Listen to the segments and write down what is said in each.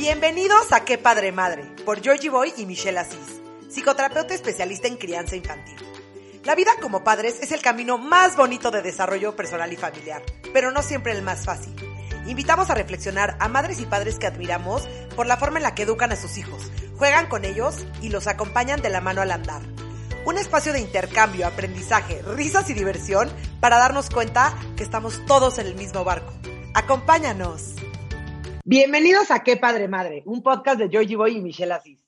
Bienvenidos a Qué Padre Madre, por Georgie Boy y Michelle Asís, psicoterapeuta especialista en crianza infantil. La vida como padres es el camino más bonito de desarrollo personal y familiar, pero no siempre el más fácil. Invitamos a reflexionar a madres y padres que admiramos por la forma en la que educan a sus hijos, juegan con ellos y los acompañan de la mano al andar. Un espacio de intercambio, aprendizaje, risas y diversión para darnos cuenta que estamos todos en el mismo barco. Acompáñanos. Bienvenidos a Qué Padre Madre, un podcast de Georgie Boy y Michelle Asís.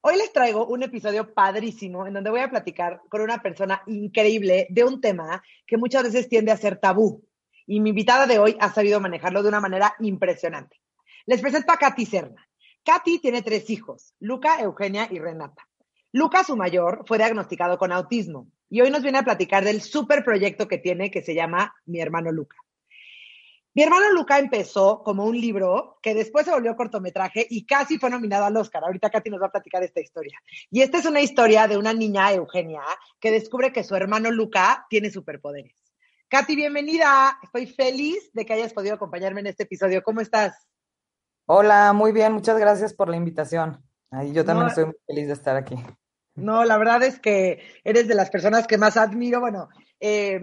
Hoy les traigo un episodio padrísimo en donde voy a platicar con una persona increíble de un tema que muchas veces tiende a ser tabú. Y mi invitada de hoy ha sabido manejarlo de una manera impresionante. Les presento a Katy Serna. Katy tiene tres hijos, Luca, Eugenia y Renata. Luca, su mayor, fue diagnosticado con autismo y hoy nos viene a platicar del super proyecto que tiene que se llama Mi hermano Luca. Mi hermano Luca empezó como un libro que después se volvió cortometraje y casi fue nominado al Oscar. Ahorita Katy nos va a platicar esta historia. Y esta es una historia de una niña, Eugenia, que descubre que su hermano Luca tiene superpoderes. Katy, bienvenida. Estoy feliz de que hayas podido acompañarme en este episodio. ¿Cómo estás? Hola, muy bien. Muchas gracias por la invitación. yo también estoy muy feliz de estar aquí. No, la verdad es que eres de las personas que más admiro. Bueno, eh,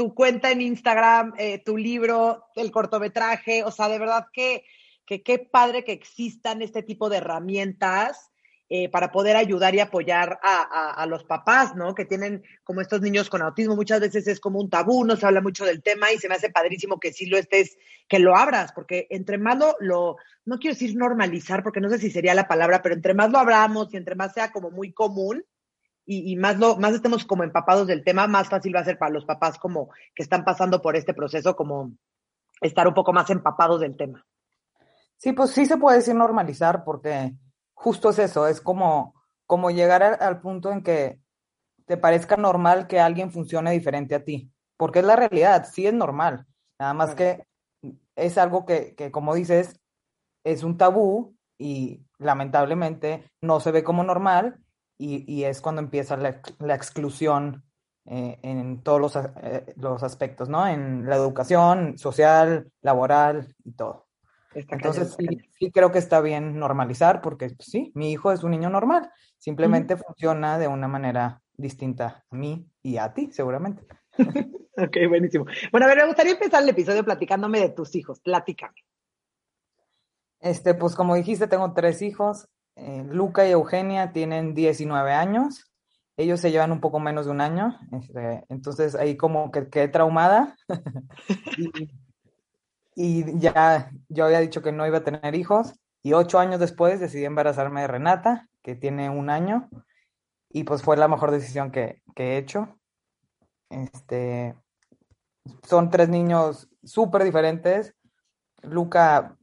tu cuenta en Instagram, eh, tu libro, el cortometraje, o sea, de verdad que qué padre que existan este tipo de herramientas eh, para poder ayudar y apoyar a, los papás, ¿no? Que tienen como estos niños con autismo, muchas veces es como un tabú, no se habla mucho del tema y se me hace padrísimo que sí lo estés, que lo abras, porque entre más lo, lo no quiero decir normalizar, porque no sé si sería la palabra, pero entre más lo abramos y entre más sea como muy común, y, más, lo, más estemos como empapados del tema, más fácil va a ser para los papás como que están pasando por este proceso, como estar un poco más empapados del tema. Sí, pues sí se puede decir normalizar porque justo es eso, es como, como llegar al punto en que te parezca normal que alguien funcione diferente a ti, porque es la realidad, sí es normal, nada más que es algo que, que, como dices, es un tabú y lamentablemente no se ve como normal y, es cuando empieza la, exclusión eh, en todos los, eh, los, aspectos, ¿no? En la educación social, laboral y todo. Entonces sí, creo que está bien normalizar porque pues, sí, mi hijo es un niño normal, simplemente funciona de una manera distinta a mí y a ti, seguramente. ok, buenísimo. Bueno, a ver, me gustaría empezar el episodio platicándome de tus hijos. Platícame. Este, pues como dijiste, tengo tres hijos. Eh, Luca y Eugenia tienen 19 años. Ellos se llevan un poco menos de un año. Este, entonces ahí como que quedé traumada. y, ya yo había dicho que no iba a tener hijos. Y ocho años después decidí embarazarme de Renata, que tiene un año. Y pues fue la mejor decisión que, que he hecho. Este, son tres niños súper diferentes. Luca,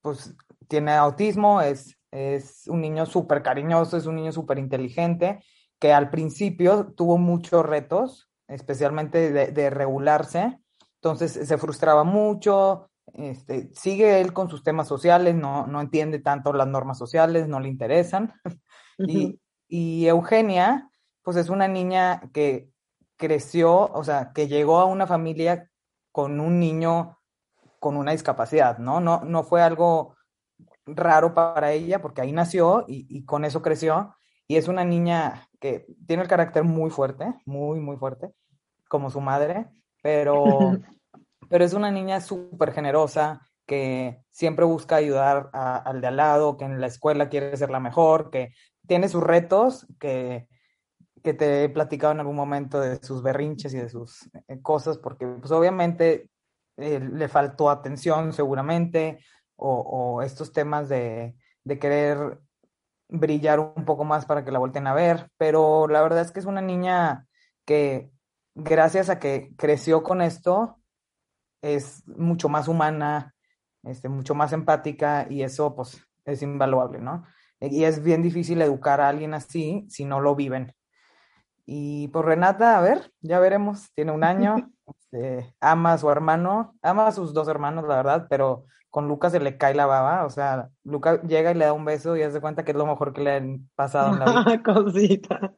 pues, tiene autismo, es es un niño súper cariñoso, es un niño súper inteligente, que al principio tuvo muchos retos, especialmente de, regularse. Entonces se frustraba mucho, este, sigue él con sus temas sociales, no, no entiende tanto las normas sociales, no le interesan. y, y, Eugenia, pues es una niña que creció, o sea, que llegó a una familia con un niño con una discapacidad, ¿no? No, no fue algo raro para ella porque ahí nació y, con eso creció. Y es una niña que tiene el carácter muy fuerte, muy, muy fuerte, como su madre, pero, pero es una niña súper generosa, que siempre busca ayudar al de al lado, que en la escuela quiere ser la mejor, que tiene sus retos, que, que te he platicado en algún momento de sus berrinches y de sus eh, cosas, porque pues obviamente eh, le faltó atención seguramente, o, estos temas de, querer brillar un poco más para que la volteen a ver, pero la verdad es que es una niña que gracias a que creció con esto, es mucho más humana, este, mucho más empática y eso pues es invaluable, ¿no? Y es bien difícil educar a alguien así si no lo viven. Y pues Renata, a ver, ya veremos, tiene un año, este, ama a su hermano, ama a sus dos hermanos, la verdad, pero con Lucas se le cae la baba, o sea, Lucas llega y le da un beso y hace cuenta que es lo mejor que le han pasado en la vida. Cosita.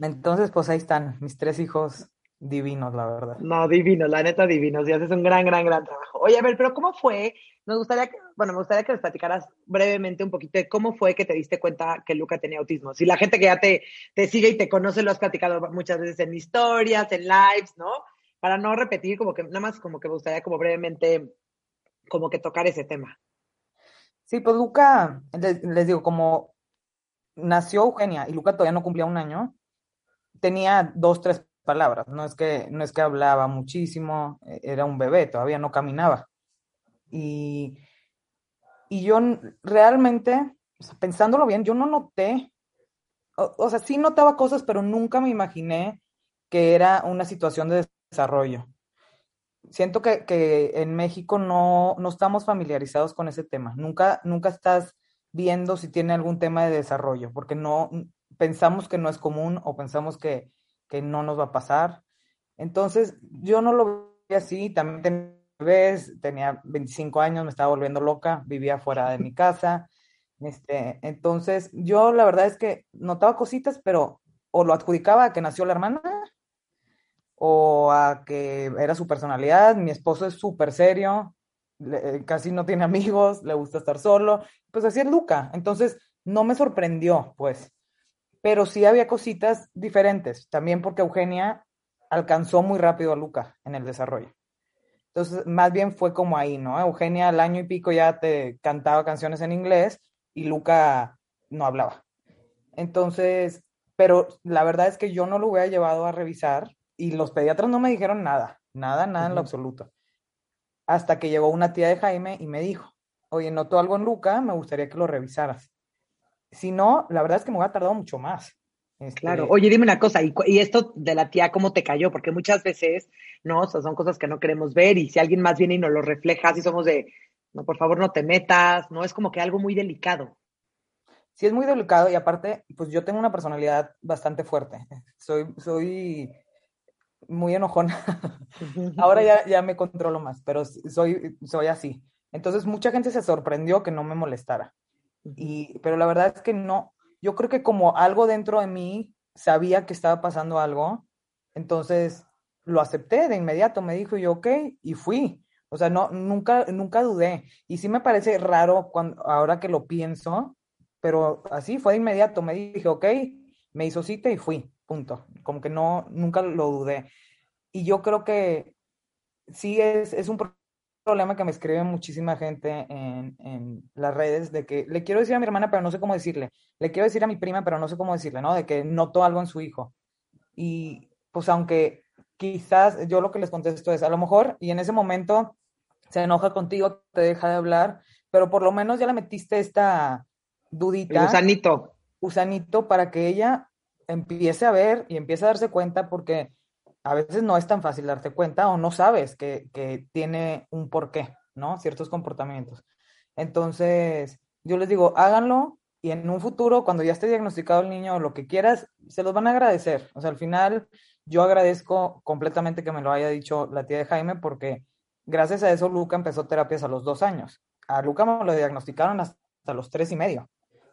Entonces, pues ahí están mis tres hijos divinos, la verdad. No, divinos, la neta divinos, y haces un gran, gran, gran trabajo. Oye, a ver, pero ¿cómo fue? Nos gustaría que, bueno, me gustaría que nos platicaras brevemente un poquito de cómo fue que te diste cuenta que Luca tenía autismo. Si la gente que ya te, te sigue y te conoce lo has platicado muchas veces en historias, en lives, ¿no? Para no repetir, como que nada más como que me gustaría como brevemente como que tocar ese tema. Sí, pues Luca, les, les digo, como nació Eugenia y Luca todavía no cumplía un año, tenía dos, tres palabras, no es que, no es que hablaba muchísimo, e, era un bebé, todavía no caminaba. Y, y yo realmente, pensándolo bien, yo no noté, o, o, sea, sí notaba cosas, pero nunca me imaginé que era una situación de desarrollo. Siento que, que en México no, no estamos familiarizados con ese tema. Nunca, nunca estás viendo si tiene algún tema de desarrollo, porque no pensamos que no es común o pensamos que, que no nos va a pasar. Entonces, yo no lo vi así, también tenía tenía 25 años, me estaba volviendo loca, vivía fuera de mi casa. Este, entonces, yo la verdad es que notaba cositas, pero o lo adjudicaba a que nació la hermana o a que era su personalidad. Mi esposo es súper serio, le, casi no tiene amigos, le gusta estar solo. Pues así es Luca. Entonces, no me sorprendió, pues. Pero sí había cositas diferentes, también porque Eugenia alcanzó muy rápido a Luca en el desarrollo. Entonces, más bien fue como ahí, ¿no? Eugenia al año y pico ya te cantaba canciones en inglés y Luca no hablaba. Entonces, pero la verdad es que yo no lo hubiera llevado a revisar y los pediatras no me dijeron nada, nada, nada uh -huh. en lo absoluto. Hasta que llegó una tía de Jaime y me dijo, oye, noto algo en Luca, me gustaría que lo revisaras. Si no, la verdad es que me hubiera tardado mucho más. Este... Claro, oye, dime una cosa, ¿y, ¿y, esto de la tía cómo te cayó? Porque muchas veces, ¿no? O sea, son cosas que no queremos ver y si alguien más viene y nos lo refleja, así somos de, no, por favor no te metas, ¿no? Es como que algo muy delicado. Sí, es muy delicado y aparte, pues yo tengo una personalidad bastante fuerte. Soy, soy muy enojona. Ahora ya, ya me controlo más, pero soy, soy así. Entonces mucha gente se sorprendió que no me molestara. Y, pero la verdad es que no, yo creo que como algo dentro de mí sabía que estaba pasando algo, entonces lo acepté de inmediato, me dijo yo, ok, y fui. O sea, no, nunca, nunca dudé. Y sí me parece raro cuando, ahora que lo pienso, pero así fue de inmediato, me dije, ok, me hizo cita y fui, punto. Como que no, nunca lo dudé. Y yo creo que sí es, es un problema que me escribe muchísima gente en, en, las redes de que le quiero decir a mi hermana, pero no sé cómo decirle. Le quiero decir a mi prima, pero no sé cómo decirle, ¿no? De que noto algo en su hijo. Y pues aunque quizás yo lo que les contesto es, a lo mejor, y en ese momento se enoja contigo, te deja de hablar, pero por lo menos ya le metiste esta dudita. El gusanito. Gusanito para que ella empiece a ver y empiece a darse cuenta porque a veces no es tan fácil darte cuenta o no sabes que, que tiene un porqué, ¿no? Ciertos comportamientos. Entonces, yo les digo, háganlo y en un futuro, cuando ya esté diagnosticado el niño o lo que quieras, se los van a agradecer. O sea, al final, yo agradezco completamente que me lo haya dicho la tía de Jaime porque gracias a eso Luca empezó terapias a los dos años. A Luca me lo diagnosticaron hasta los tres y medio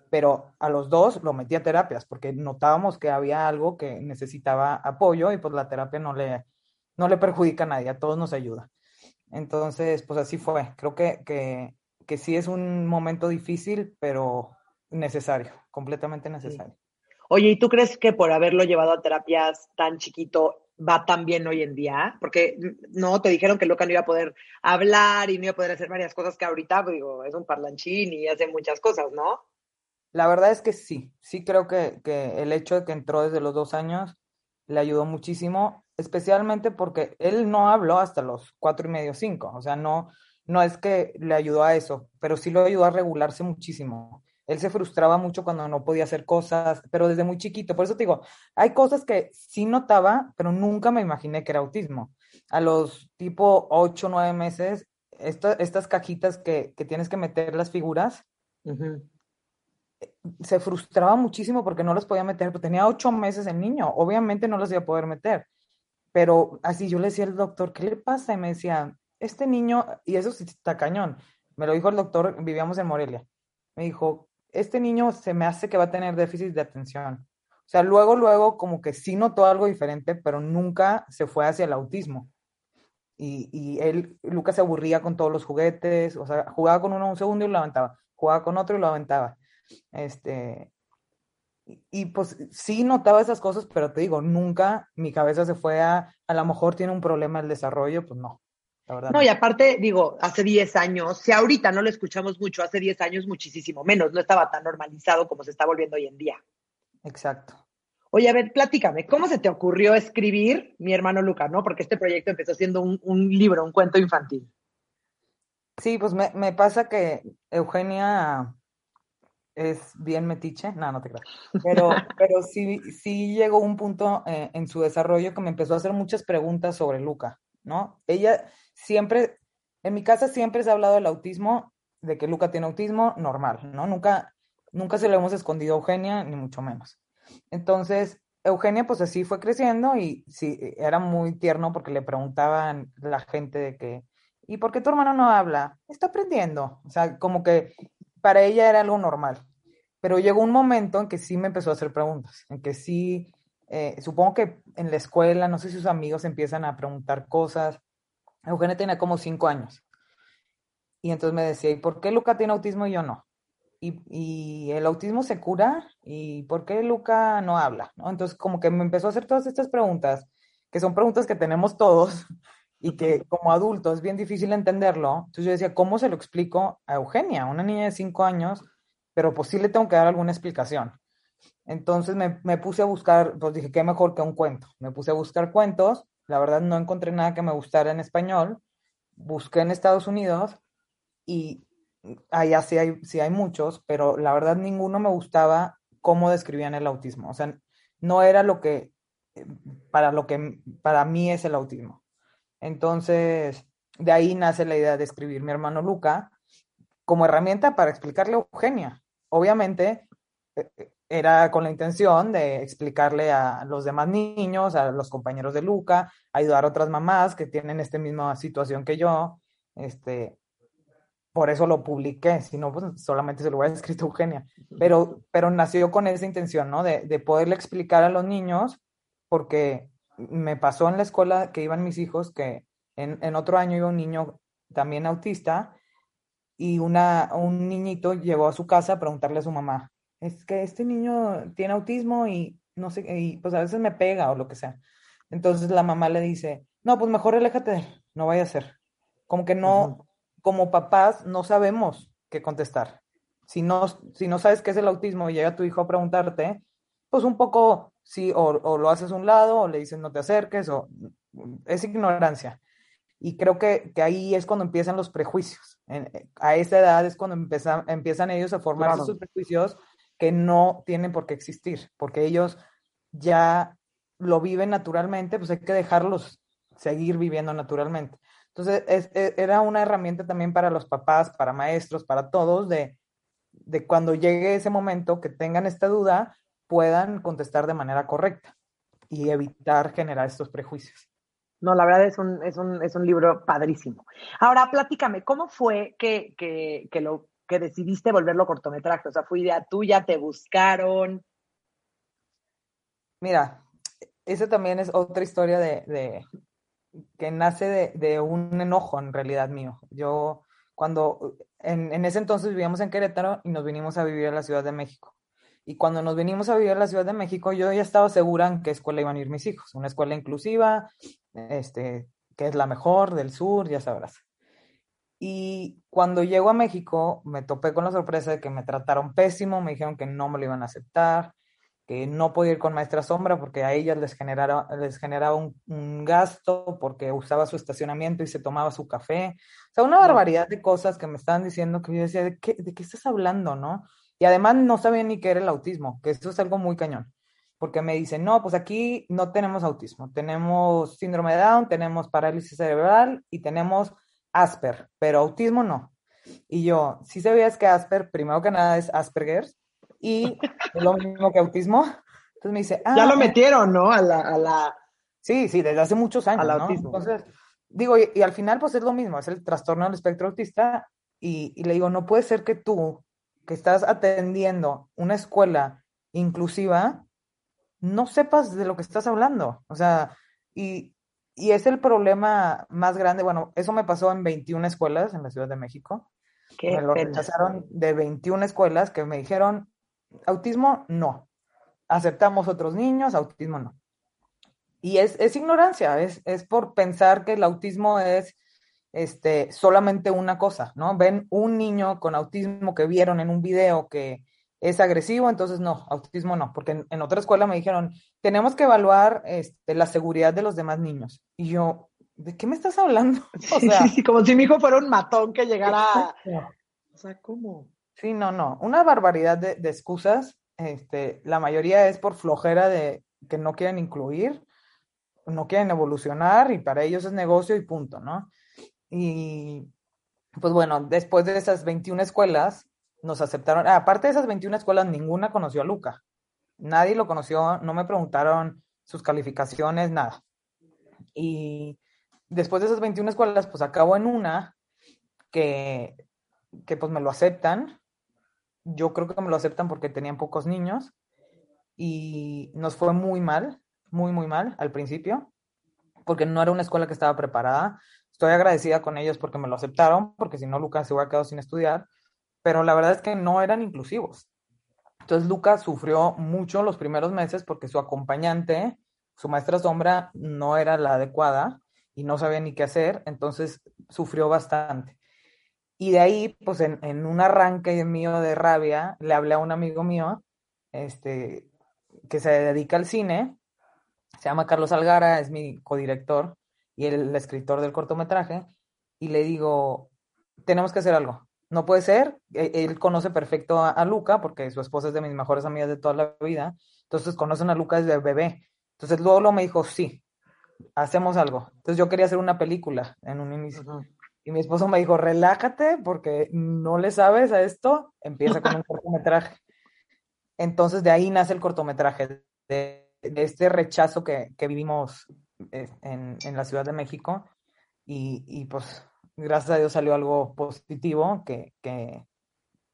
pero a los dos lo metí a terapias porque notábamos que había algo que necesitaba apoyo y pues la terapia no le, no le perjudica a nadie, a todos nos ayuda. Entonces, pues así fue. Creo que, que, que sí es un momento difícil, pero necesario, completamente necesario. Sí. Oye, ¿y tú crees que por haberlo llevado a terapias tan chiquito va tan bien hoy en día? Porque no, te dijeron que Luca no iba a poder hablar y no iba a poder hacer varias cosas que ahorita, digo, es un parlanchín y hace muchas cosas, ¿no? La verdad es que sí, sí creo que, que, el hecho de que entró desde los dos años le ayudó muchísimo, especialmente porque él no habló hasta los cuatro y medio, cinco, o sea, no, no es que le ayudó a eso, pero sí lo ayudó a regularse muchísimo. Él se frustraba mucho cuando no podía hacer cosas, pero desde muy chiquito. Por eso te digo, hay cosas que sí notaba, pero nunca me imaginé que era autismo. A los tipo ocho, nueve meses, estas cajitas que, tienes que meter las figuras, se frustraba muchísimo porque no las podía meter, pero tenía ocho meses el niño, obviamente no las iba a poder meter. Pero así yo le decía al doctor, ¿qué le pasa? Y me decía, este niño, y eso sí está cañón, me lo dijo el doctor, vivíamos en Morelia, me dijo, este niño se me hace que va a tener déficit de atención. O sea, luego, luego, como que sí notó algo diferente, pero nunca se fue hacia el autismo. Y, y él, Lucas se aburría con todos los juguetes, o sea, jugaba con uno un segundo y lo aventaba, jugaba con otro y lo aventaba. Este, y, pues sí notaba esas cosas, pero te digo, nunca mi cabeza se fue a, a lo mejor tiene un problema el desarrollo, pues no. La verdad no, y aparte, digo, hace 10 años, si ahorita no lo escuchamos mucho, hace 10 años muchísimo menos, no estaba tan normalizado como se está volviendo hoy en día. Exacto. Oye, a ver, platícame, ¿cómo se te ocurrió escribir mi hermano Luca, no? Porque este proyecto empezó siendo un, un libro, un cuento infantil. Sí, pues me, me, pasa que Eugenia es bien metiche, no, no te creo, pero, pero sí, sí llegó un punto eh, en su desarrollo que me empezó a hacer muchas preguntas sobre Luca, ¿no? Ella siempre, en mi casa siempre se ha hablado del autismo, de que Luca tiene autismo normal, ¿no? Nunca, nunca se lo hemos escondido a Eugenia, ni mucho menos. Entonces, Eugenia pues así fue creciendo y sí, era muy tierno porque le preguntaban la gente de que, ¿y por qué tu hermano no habla? Está aprendiendo. O sea, como que para ella era algo normal. Pero llegó un momento en que sí me empezó a hacer preguntas, en que sí, eh, supongo que en la escuela, no sé si sus amigos empiezan a preguntar cosas. Eugenia tenía como cinco años. Y entonces me decía, ¿y por qué Luca tiene autismo y yo no? Y, el autismo se cura, ¿y por qué Luca no habla? ¿no? Entonces como que me empezó a hacer todas estas preguntas, que son preguntas que tenemos todos, y que como adulto es bien difícil entenderlo. Entonces yo decía, ¿cómo se lo explico a Eugenia, una niña de cinco años? Pero pues sí le tengo que dar alguna explicación. Entonces me, me, puse a buscar, pues dije, qué mejor que un cuento. Me puse a buscar cuentos, la verdad no encontré nada que me gustara en español, busqué en Estados Unidos y allá sí hay, sí hay muchos, pero la verdad ninguno me gustaba cómo describían el autismo. O sea, no era lo que, para lo que para mí es el autismo. Entonces, de ahí nace la idea de escribir mi hermano Luca como herramienta para explicarle a Eugenia. Obviamente, eh, eh, era con la intención de explicarle a los demás niños, a los compañeros de Luca, ayudar a otras mamás que tienen esta misma situación que yo. Este, por eso lo publiqué, si no, pues solamente se lo hubiera escrito a Eugenia. Pero, pero nació con esa intención, ¿no? De, de poderle explicar a los niños, porque me pasó en la escuela que iban mis hijos, que en, en otro año iba un niño también autista y una, un niñito llegó a su casa a preguntarle a su mamá, es que este niño tiene autismo y no sé, y pues a veces me pega o lo que sea. Entonces la mamá le dice, no, pues mejor de él, no vaya a ser. Como que no, como papás no sabemos qué contestar. Si no, si no sabes qué es el autismo y llega tu hijo a preguntarte, pues un poco sí, o, lo haces a un lado, o le dices no te acerques, o es ignorancia. Y creo que, ahí es cuando empiezan los prejuicios. a esa edad es cuando empiezan, empiezan ellos a formar sus prejuicios que no tienen por qué existir, porque ellos ya lo viven naturalmente, pues hay que dejarlos seguir viviendo naturalmente. Entonces, e, era una herramienta también para los papás, para maestros, para todos, de, de cuando llegue ese momento que tengan esta duda, puedan contestar de manera correcta y evitar generar estos prejuicios. No, la verdad es un, es un, es un libro padrísimo. Ahora, platícame, ¿cómo fue que, que, que, lo, que decidiste volverlo cortometraje? O sea, ¿fue idea tuya? ¿Te buscaron? Mira, esa también es otra historia de, de que nace de, de, un enojo en realidad mío. Yo, cuando en, en ese entonces vivíamos en Querétaro y nos vinimos a vivir a la Ciudad de México. Y cuando nos vinimos a vivir a la Ciudad de México, yo ya estaba segura en qué escuela iban a ir mis hijos. Una escuela inclusiva, este, que es la mejor del sur, ya sabrás. Y cuando llego a México, me topé con la sorpresa de que me trataron pésimo, me dijeron que no me lo iban a aceptar, que no podía ir con maestra sombra porque a ellas les generaba, les generaba un, gasto porque usaba su estacionamiento y se tomaba su café. O sea, una barbaridad de cosas que me estaban diciendo que yo decía, ¿de qué, de qué estás hablando, no? Y además no sabían ni qué era el autismo, que eso es algo muy cañón. Porque me dicen, no, pues aquí no tenemos autismo, tenemos síndrome de Down, tenemos parálisis cerebral y tenemos Asper, pero autismo no. Y yo, si sabías que Asper, primero que nada, es Asperger y es lo mismo que autismo. Entonces me dice, ah, ya lo ah". metieron, ¿no? A la, a la... Sí, sí, desde hace muchos años. Al ¿no? autismo. Entonces, digo, y, y, al final, pues es lo mismo, es el trastorno del espectro autista. Y, y le digo, no puede ser que tú, que estás atendiendo una escuela inclusiva, no sepas de lo que estás hablando. O sea, y, y es el problema más grande. Bueno, eso me pasó en 21 escuelas en la Ciudad de México. Qué me lo rechazaron de 21 escuelas que me dijeron, autismo no. Aceptamos otros niños, autismo no. Y es, es ignorancia, es, es por pensar que el autismo es este, solamente una cosa, ¿no? Ven un niño con autismo que vieron en un video que es agresivo, entonces no, autismo no, porque en, en otra escuela me dijeron, tenemos que evaluar este, la seguridad de los demás niños. Y yo, ¿de qué me estás hablando? O sea, sí, sí, como si mi hijo fuera un matón que llegara. O sea, ¿cómo? Sí, no, no. Una barbaridad de, de, excusas. Este, la mayoría es por flojera de que no quieren incluir, no quieren evolucionar y para ellos es negocio y punto, ¿no? Y pues bueno, después de esas 21 escuelas, nos aceptaron. Ah, aparte de esas 21 escuelas, ninguna conoció a Luca. Nadie lo conoció, no me preguntaron sus calificaciones, nada. Y después de esas 21 escuelas, pues acabo en una que, que pues me lo aceptan. Yo creo que me lo aceptan porque tenían pocos niños y nos fue muy mal, muy, muy mal al principio, porque no era una escuela que estaba preparada. Estoy agradecida con ellos porque me lo aceptaron, porque si no, Lucas se hubiera quedado sin estudiar, pero la verdad es que no eran inclusivos. Entonces, Lucas sufrió mucho los primeros meses porque su acompañante, su maestra sombra, no era la adecuada y no sabía ni qué hacer, entonces sufrió bastante. Y de ahí, pues en, un arranque mío de rabia, le hablé a un amigo mío, este, que se dedica al cine, se llama Carlos Algara, es mi codirector y el, el escritor del cortometraje, y le digo, tenemos que hacer algo. No puede ser, él conoce perfecto a, a, Luca, porque su esposa es de mis mejores amigas de toda la vida, entonces conocen a Luca desde bebé. Entonces luego lo me dijo, sí, hacemos algo. Entonces yo quería hacer una película en un inicio. Uh -huh. Y mi esposo me dijo, relájate porque no le sabes a esto, empieza con un cortometraje. Entonces de ahí nace el cortometraje, de, de este rechazo que, que vivimos en, en, la Ciudad de México. Y, y, pues gracias a Dios salió algo positivo que, que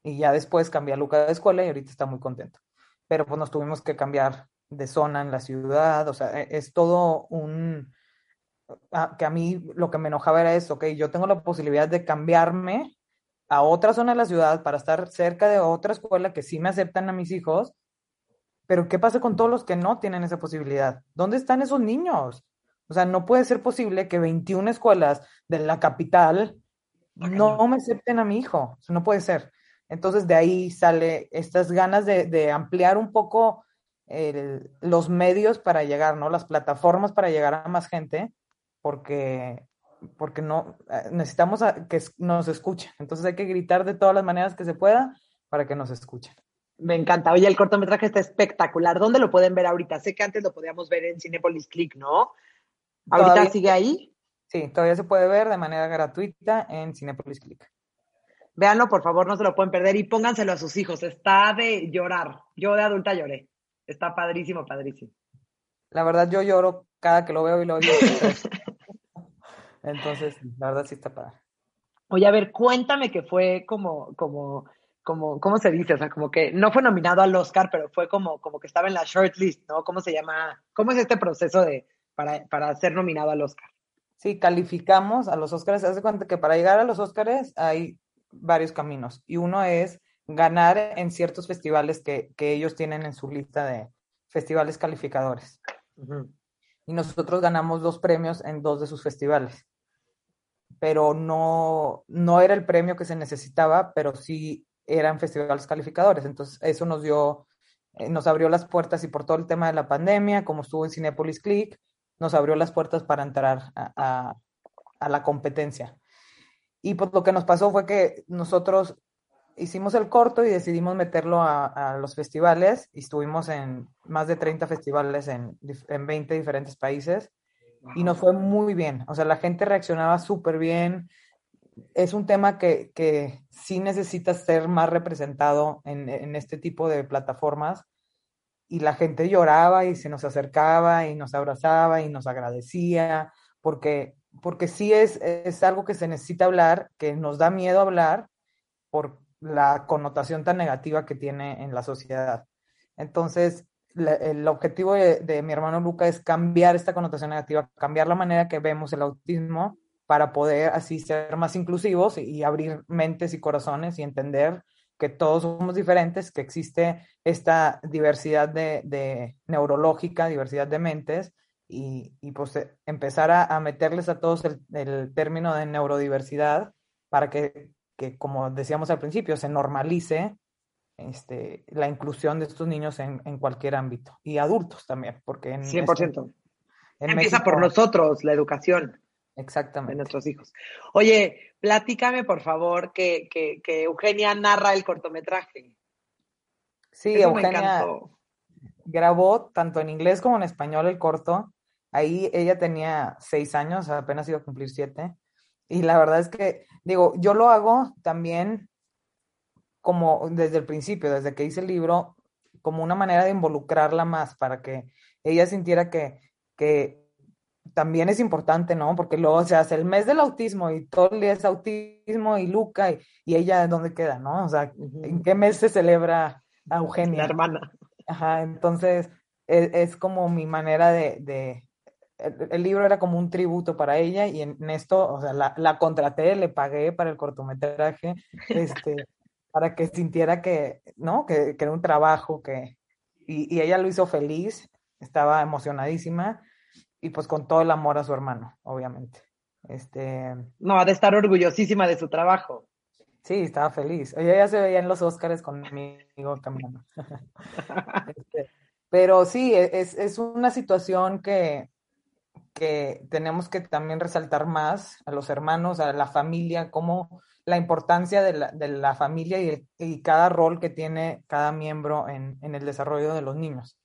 y ya después cambié a Luca de escuela y ahorita está muy contento. Pero pues nos tuvimos que cambiar de zona en la ciudad, o sea, e, es todo un, que a mí lo que me enojaba era eso, ok, yo tengo la posibilidad de cambiarme a otra zona de la ciudad para estar cerca de otra escuela que sí me aceptan a mis hijos, pero ¿qué pasa con todos los que no tienen esa posibilidad? ¿Dónde están esos niños? O sea, no puede ser posible que 21 escuelas de la capital no me acepten a mi hijo, eso no puede ser. Entonces de ahí sale estas ganas de, de ampliar un poco el, los medios para llegar, ¿no? Las plataformas para llegar a más gente, porque, porque no, necesitamos a, que nos escuchen. Entonces hay que gritar de todas las maneras que se pueda para que nos escuchen. Me encanta. Oye, el cortometraje está espectacular. ¿Dónde lo pueden ver ahorita? Sé que antes lo podíamos ver en Cinepolis Click, ¿no? ¿Ahorita ¿Todavía? sigue ahí? Sí, todavía se puede ver de manera gratuita en Cinepolis Click. Véanlo, por favor, no se lo pueden perder y pónganselo a sus hijos. Está de llorar. Yo de adulta lloré. Está padrísimo, padrísimo. La verdad, yo lloro cada que lo veo y lo oigo. Entonces, la verdad sí está padre. Oye, a ver, cuéntame que fue como, como, como, ¿cómo se dice? O sea, como que no fue nominado al Oscar, pero fue como, como que estaba en la shortlist, ¿no? ¿Cómo se llama? ¿Cómo es este proceso de, para, para ser nominado al Oscar? Sí, calificamos a los Oscars. Haz de cuenta que para llegar a los Oscars hay varios caminos. Y uno es ganar en ciertos festivales que, que ellos tienen en su lista de festivales calificadores. Uh -huh. Y nosotros ganamos dos premios en dos de sus festivales. Pero no, no era el premio que se necesitaba, pero sí eran festivales calificadores. Entonces, eso nos dio, eh, nos abrió las puertas y por todo el tema de la pandemia, como estuvo en Cinepolis Click, nos abrió las puertas para entrar a, a, la competencia. Y pues lo que nos pasó fue que nosotros hicimos el corto y decidimos meterlo a, a, los festivales y estuvimos en más de 30 festivales en, en 20 diferentes países y nos fue muy bien. O sea, la gente reaccionaba súper bien. es un tema que, que sí necesita ser más representado en, en, este tipo de plataformas y la gente lloraba y se nos acercaba y nos abrazaba y nos agradecía, porque, porque sí es, es algo que se necesita hablar, que nos da miedo hablar por la connotación tan negativa que tiene en la sociedad. Entonces, el objetivo de, mi hermano Luca es cambiar esta connotación negativa, cambiar la manera que vemos el autismo para poder así ser más inclusivos y abrir mentes y corazones y entender que todos somos diferentes, que existe esta diversidad de, de neurológica, diversidad de mentes, y, y pues eh, empezar a, a, meterles a todos el, el, término de neurodiversidad para que, que, como decíamos al principio, se normalice este, la inclusión de estos niños en, en cualquier ámbito y adultos también, porque en 100%. Este, en Empieza México, por nosotros, la educación. Exactamente. De nuestros hijos. Oye, platícame por favor que, que, que Eugenia narra el cortometraje. Sí, Eso Eugenia grabó tanto en inglés como en español el corto. Ahí ella tenía seis años, apenas iba a cumplir siete. Y la verdad es que, digo, yo lo hago también como desde el principio, desde que hice el libro, como una manera de involucrarla más para que ella sintiera que, que también es importante, ¿no? Porque luego se hace el mes del autismo y todo el día es autismo y Luca y, y ella dónde queda, ¿no? O sea, ¿en qué mes se celebra a Eugenia? La hermana. Ajá, entonces es, es como mi manera de, de el, el, libro era como un tributo para ella y en, en esto, o sea, la, la, contraté, le pagué para el cortometraje, este, para que sintiera que, ¿no? Que, que era un trabajo que, y, y, ella lo hizo feliz, estaba emocionadísima y pues con todo el amor a su hermano, obviamente. Este... No, ha de estar orgullosísima de su trabajo. Sí, estaba feliz. Ella ya se veía en los Óscares conmigo caminando. este, pero sí, e, es, es una situación que, que tenemos que también resaltar más a los hermanos, a la familia, como la importancia de la, de la familia y, el, y, cada rol que tiene cada miembro en, en, el desarrollo de los niños.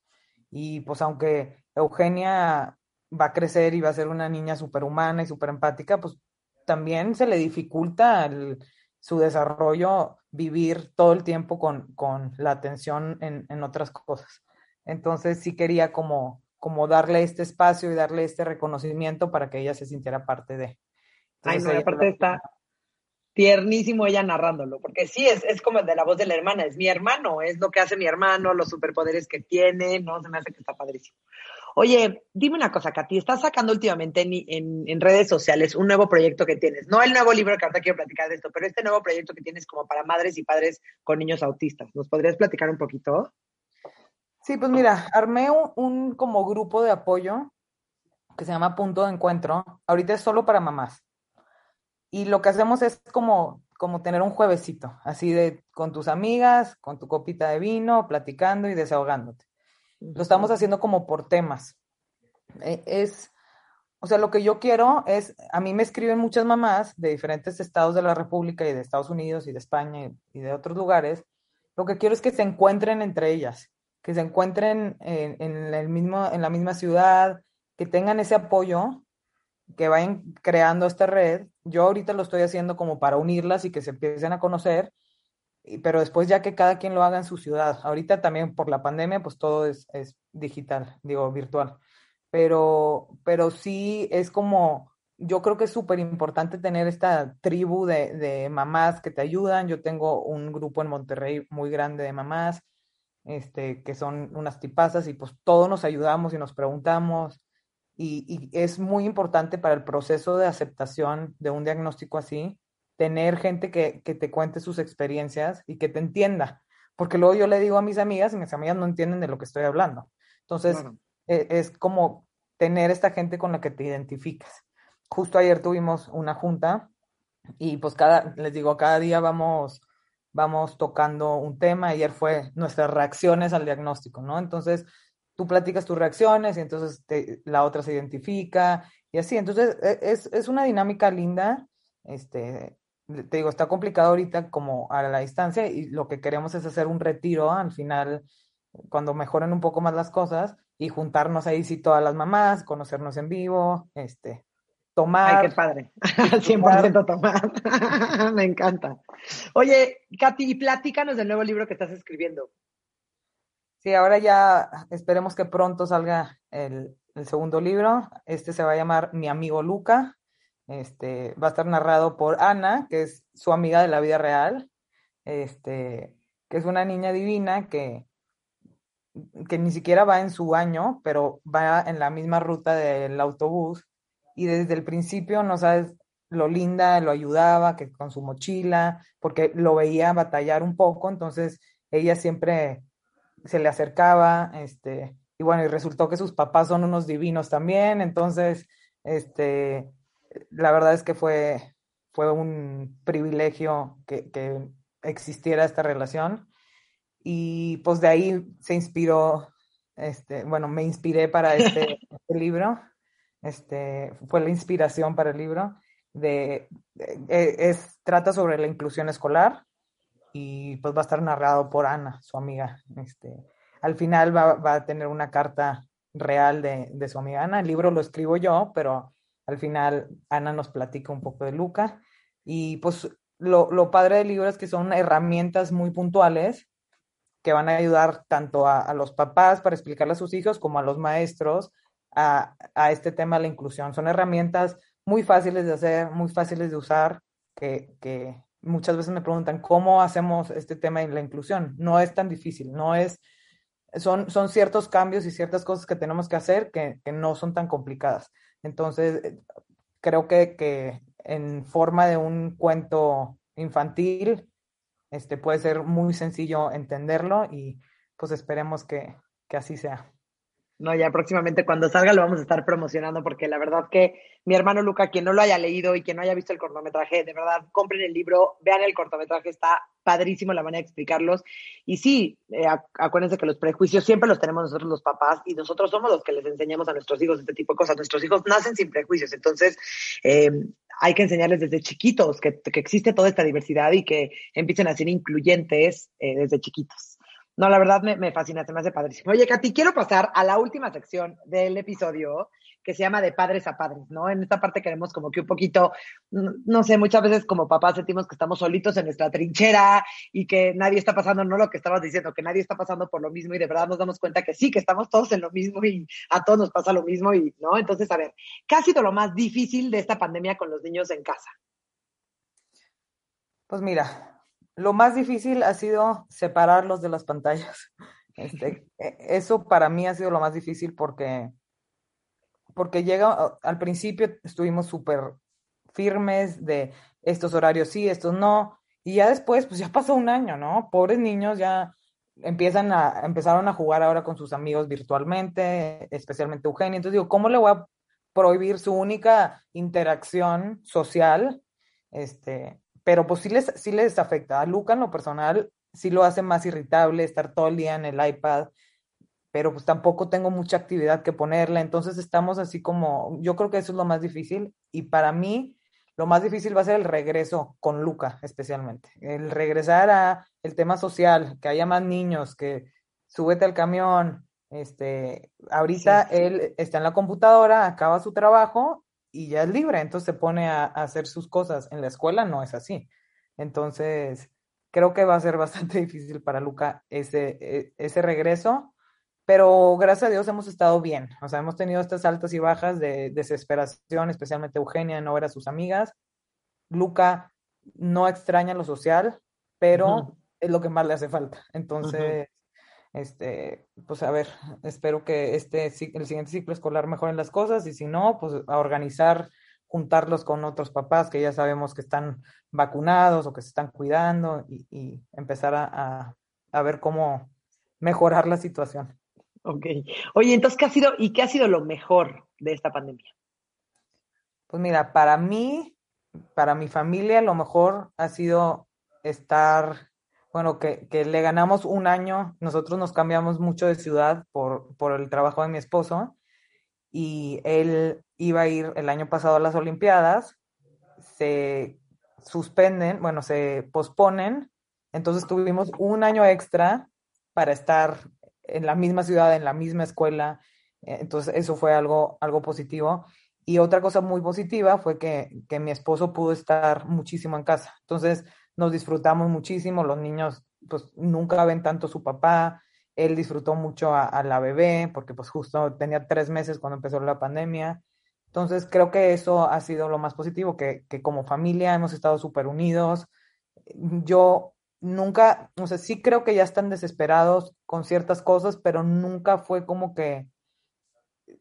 Y pues aunque Eugenia va a crecer y va a ser una niña superhumana y súper empática, pues también se le dificulta el, su desarrollo vivir todo el tiempo con, con la atención en, en, otras cosas. Entonces sí quería como, como darle este espacio y darle este reconocimiento para que ella se sintiera parte de. Entonces, Ay, no, aparte la... está tiernísimo ella narrándolo, porque sí, es, es como de la voz de la hermana, es mi hermano, es lo que hace mi hermano, los superpoderes que tiene, ¿no? Se me hace que está padrísimo. Oye, dime una cosa, Katy, estás sacando últimamente en, en, en, redes sociales un nuevo proyecto que tienes. No el nuevo libro que ahorita quiero platicar de esto, pero este nuevo proyecto que tienes como para madres y padres con niños autistas. ¿Nos podrías platicar un poquito? Sí, pues mira, armé un, un como grupo de apoyo que se llama Punto de Encuentro. Ahorita es solo para mamás. Y lo que hacemos es como, como tener un juevesito, así de con tus amigas, con tu copita de vino, platicando y desahogándote. Lo estamos haciendo como por temas. E, es, o sea, lo que yo quiero es, a mí me escriben muchas mamás de diferentes estados de la República y de Estados Unidos y de España y de otros lugares. Lo que quiero es que se encuentren entre ellas, que se encuentren en, en el mismo, en la misma ciudad, que tengan ese apoyo, que vayan creando esta red. Yo ahorita lo estoy haciendo como para unirlas y que se empiecen a conocer pero después ya que cada quien lo haga en su ciudad. Ahorita también por la pandemia, pues todo es, es digital, digo, virtual. Pero, pero sí es como, yo creo que es súper importante tener esta tribu de, de, mamás que te ayudan. Yo tengo un grupo en Monterrey muy grande de mamás, este, que son unas tipazas y pues todos nos ayudamos y nos preguntamos. Y, y es muy importante para el proceso de aceptación de un diagnóstico así, tener gente que, que, te cuente sus experiencias y que te entienda. Porque luego yo le digo a mis amigas y mis amigas no entienden de lo que estoy hablando. Entonces, claro. es, es como tener esta gente con la que te identificas. Justo ayer tuvimos una junta y pues cada, les digo, cada día vamos, vamos tocando un tema. Ayer fue nuestras reacciones al diagnóstico, ¿no? Entonces, tú platicas tus reacciones y entonces te, la otra se identifica y así. Entonces, e, es, es una dinámica linda. Este, te digo, está complicado ahorita como a la distancia y lo que queremos es hacer un retiro al final, cuando mejoren un poco más las cosas y juntarnos ahí sí todas las mamás, conocernos en vivo, este, tomar. Ay, qué padre. 100% tomar. Me encanta. Oye, Katy, platícanos del nuevo libro que estás escribiendo. Sí, ahora ya esperemos que pronto salga el, el segundo libro. Este se va a llamar Mi amigo Luca. Este va a estar narrado por Ana, que es su amiga de la vida real. Este, que es una niña divina que, que ni siquiera va en su año, pero va en la misma ruta del autobús y desde el principio no sabes lo linda, lo ayudaba, que con su mochila, porque lo veía batallar un poco, entonces ella siempre se le acercaba, este, y bueno, y resultó que sus papás son unos divinos también, entonces, este, la verdad es que fue, fue un privilegio que, que existiera esta relación. Y pues de ahí se inspiró, este, bueno, me inspiré para este, este libro, este, fue la inspiración para el libro, de, de, es, trata sobre la inclusión escolar y pues va a estar narrado por Ana, su amiga. Este, al final va, va a tener una carta real de, de, su amiga Ana, el libro lo escribo yo, pero al final Ana nos platica un poco de Luca y pues lo, lo padre del libro es que son herramientas muy puntuales que van a ayudar tanto a, a, los papás para explicarle a sus hijos como a los maestros a, a, este tema de la inclusión. Son herramientas muy fáciles de hacer, muy fáciles de usar, que, que muchas veces me preguntan cómo hacemos este tema de la inclusión. No es tan difícil, no es, son, son ciertos cambios y ciertas cosas que tenemos que hacer que, que no son tan complicadas. Entonces, creo que, que en forma de un cuento infantil, este puede ser muy sencillo entenderlo y pues esperemos que, que así sea. No, ya próximamente cuando salga lo vamos a estar promocionando porque la verdad que mi hermano Luca, quien no lo haya leído y quien no haya visto el cortometraje, de verdad, compren el libro, vean el cortometraje, está padrísimo la manera de explicarlos. Y sí, eh, acuérdense que los prejuicios siempre los tenemos nosotros los papás y nosotros somos los que les enseñamos a nuestros hijos este tipo de cosas. Nuestros hijos nacen sin prejuicios, entonces eh, hay que enseñarles desde chiquitos que, que, existe toda esta diversidad y que empiecen a ser incluyentes eh, desde chiquitos. No, la verdad me, me, fascina, se me hace padrísimo. Oye, Katy, quiero pasar a la última sección del episodio que se llama de padres a padres, ¿no? En esta parte queremos como que un poquito, no sé, muchas veces como papás sentimos que estamos solitos en nuestra trinchera y que nadie está pasando, no lo que estabas diciendo, que nadie está pasando por lo mismo y de verdad nos damos cuenta que sí, que estamos todos en lo mismo y a todos nos pasa lo mismo y, ¿no? Entonces, a ver, ¿qué ha sido lo más difícil de esta pandemia con los niños en casa? Pues mira, lo más difícil ha sido separarlos de las pantallas. Este, eso para mí ha sido lo más difícil porque, porque llega, al principio estuvimos súper firmes de estos horarios sí, estos no, y ya después, pues ya pasó un año, ¿no? Pobres niños ya empiezan a, empezaron a jugar ahora con sus amigos virtualmente, especialmente Eugenia. Entonces digo, ¿cómo le voy a prohibir su única interacción social? Este, pero pues sí les, sí les afecta. A Luca en lo personal sí lo hace más irritable estar todo el día en el iPad, pero pues tampoco tengo mucha actividad que ponerle, entonces estamos así como, yo creo que eso es lo más difícil y para mí lo más difícil va a ser el regreso con Luca especialmente, el regresar a el tema social, que haya más niños, que súbete al camión, este, ahorita sí, sí. él está en la computadora, acaba su trabajo y ya es libre, entonces se pone a, a, hacer sus cosas. En la escuela no es así. Entonces, creo que va a ser bastante difícil para Luca ese, e, ese regreso, pero gracias a Dios hemos estado bien. O sea, hemos tenido estas altas y bajas de desesperación, especialmente Eugenia no ver a sus amigas. Luca no extraña lo social, pero uh -huh. es lo que más le hace falta. Entonces, uh -huh este, pues a ver, espero que este, el siguiente ciclo escolar mejoren las cosas y si no, pues a organizar, juntarlos con otros papás que ya sabemos que están vacunados o que se están cuidando y, y empezar a, a, a, ver cómo mejorar la situación. Ok. Oye, entonces, ¿qué ha sido y qué ha sido lo mejor de esta pandemia? Pues mira, para mí, para mi familia, lo mejor ha sido estar bueno, que, que, le ganamos un año, nosotros nos cambiamos mucho de ciudad por, por el trabajo de mi esposo y él iba a ir el año pasado a las Olimpiadas, se suspenden, bueno, se posponen, entonces tuvimos un año extra para estar en la misma ciudad, en la misma escuela, entonces eso fue algo, algo positivo. Y otra cosa muy positiva fue que, que mi esposo pudo estar muchísimo en casa. Entonces nos disfrutamos muchísimo, los niños pues nunca ven tanto a su papá, él disfrutó mucho a, la bebé porque pues justo tenía tres meses cuando empezó la pandemia. Entonces creo que eso ha sido lo más positivo, que, que como familia hemos estado súper unidos. Yo nunca, o sea, sí creo que ya están desesperados con ciertas cosas, pero nunca fue como que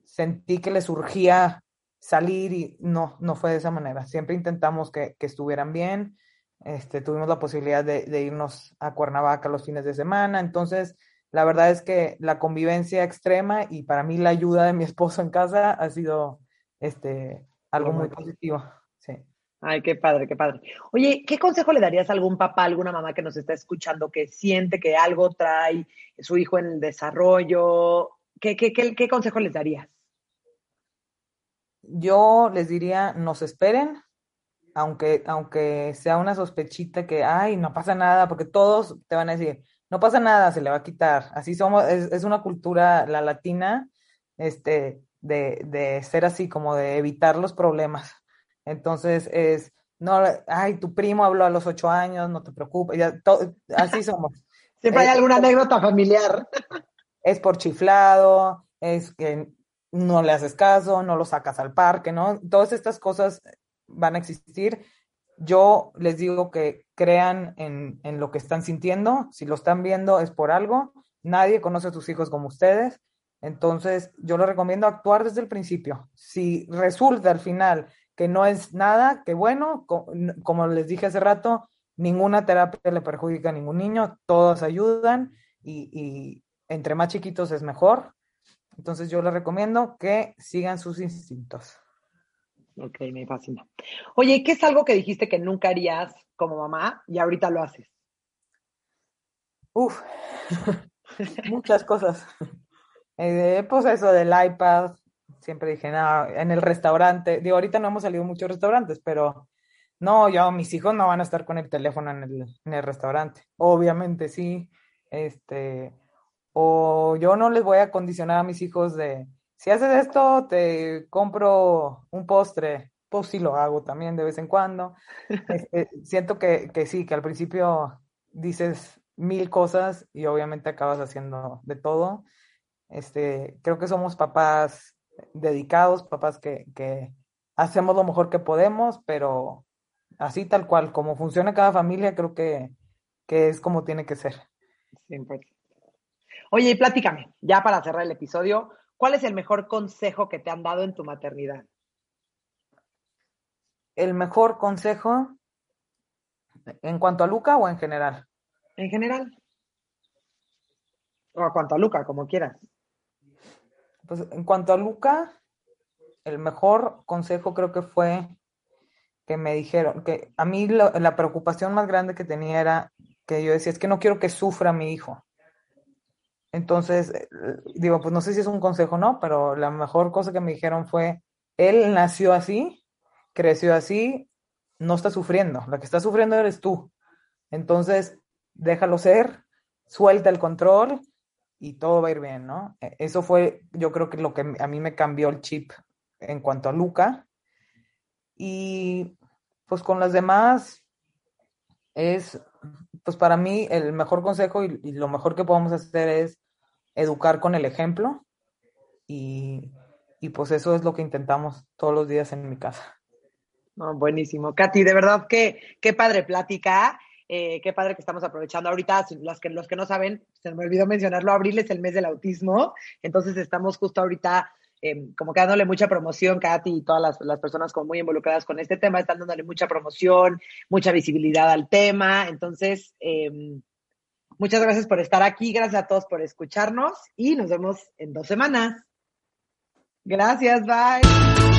sentí que les surgía salir y no, no fue de esa manera. Siempre intentamos que, que estuvieran bien. Este, tuvimos la posibilidad de, de, irnos a Cuernavaca los fines de semana. Entonces, la verdad es que la convivencia extrema y para mí la ayuda de mi esposo en casa ha sido este, algo muy positivo. Sí. Ay, qué padre, qué padre. Oye, ¿qué consejo le darías a algún papá, alguna mamá que nos está escuchando que siente que algo trae su hijo en el desarrollo? ¿Qué, qué, qué, qué consejo les darías? Yo les diría, nos esperen, aunque, aunque sea una sospechita que, ay, no pasa nada, porque todos te van a decir, no pasa nada, se le va a quitar. Así somos, es, es una cultura, la latina, este, de, de, ser así, como de evitar los problemas. Entonces es, no, ay, tu primo habló a los ocho años, no te preocupes, ya, to, así somos. Siempre hay alguna anécdota familiar. Es por chiflado, es que no le haces caso, no lo sacas al parque, ¿no? Todas estas cosas van a existir. Yo les digo que crean en, en lo que están sintiendo, si lo están viendo es por algo, nadie conoce a sus hijos como ustedes, entonces yo les recomiendo actuar desde el principio. Si resulta al final que no es nada, que bueno, como les dije hace rato, ninguna terapia le perjudica a ningún niño, todos ayudan y, y entre más chiquitos es mejor. Entonces yo les recomiendo que sigan sus instintos. Ok, me fascina. Oye, ¿qué es algo que dijiste que nunca harías como mamá y ahorita lo haces? Uf, muchas cosas. Eh, pues eso del iPad, siempre dije, no, en el restaurante, digo, ahorita no hemos salido muchos restaurantes, pero no, yo, mis hijos no van a estar con el teléfono en el, en el restaurante. Obviamente sí, este, o yo no les voy a condicionar a mis hijos de, si haces esto, te compro un postre, pues sí lo hago también de vez en cuando. Este, siento que, que sí, que al principio dices mil cosas y obviamente acabas haciendo de todo. Este, creo que somos papás dedicados, papás que, que hacemos lo mejor que podemos, pero así tal cual, como funciona cada familia, creo que, que es como tiene que ser. Siempre. Oye, y ya para cerrar el episodio, ¿cuál es el mejor consejo que te han dado en tu maternidad? El mejor consejo en cuanto a Luca o en general? En general. O a cuanto a Luca, como quieras. Pues en cuanto a Luca, el mejor consejo creo que fue que me dijeron que a mí lo, la preocupación más grande que tenía era que yo decía, es que no quiero que sufra mi hijo. Entonces, digo, pues no sé si es un consejo o no, pero la mejor cosa que me dijeron fue, él nació así, creció así, no está sufriendo, la que está sufriendo eres tú. Entonces, déjalo ser, suelta el control y todo va a ir bien, ¿no? Eso fue, yo creo que lo que a mí me cambió el chip en cuanto a Luca. Y pues con las demás es, pues para mí el mejor consejo y lo mejor que podemos hacer es educar con el ejemplo y, y, pues eso es lo que intentamos todos los días en mi casa. No, buenísimo. Katy, de verdad que qué padre plática. Eh, qué padre que estamos aprovechando ahorita. Los que, los que no saben, se me olvidó mencionarlo, abril es el mes del autismo. Entonces estamos justo ahorita eh, como que dándole mucha promoción, Katy y todas las, las, personas como muy involucradas con este tema, están dándole mucha promoción, mucha visibilidad al tema. Entonces, eh, muchas gracias por estar aquí, gracias a todos por escucharnos y nos vemos en dos semanas. Gracias, bye.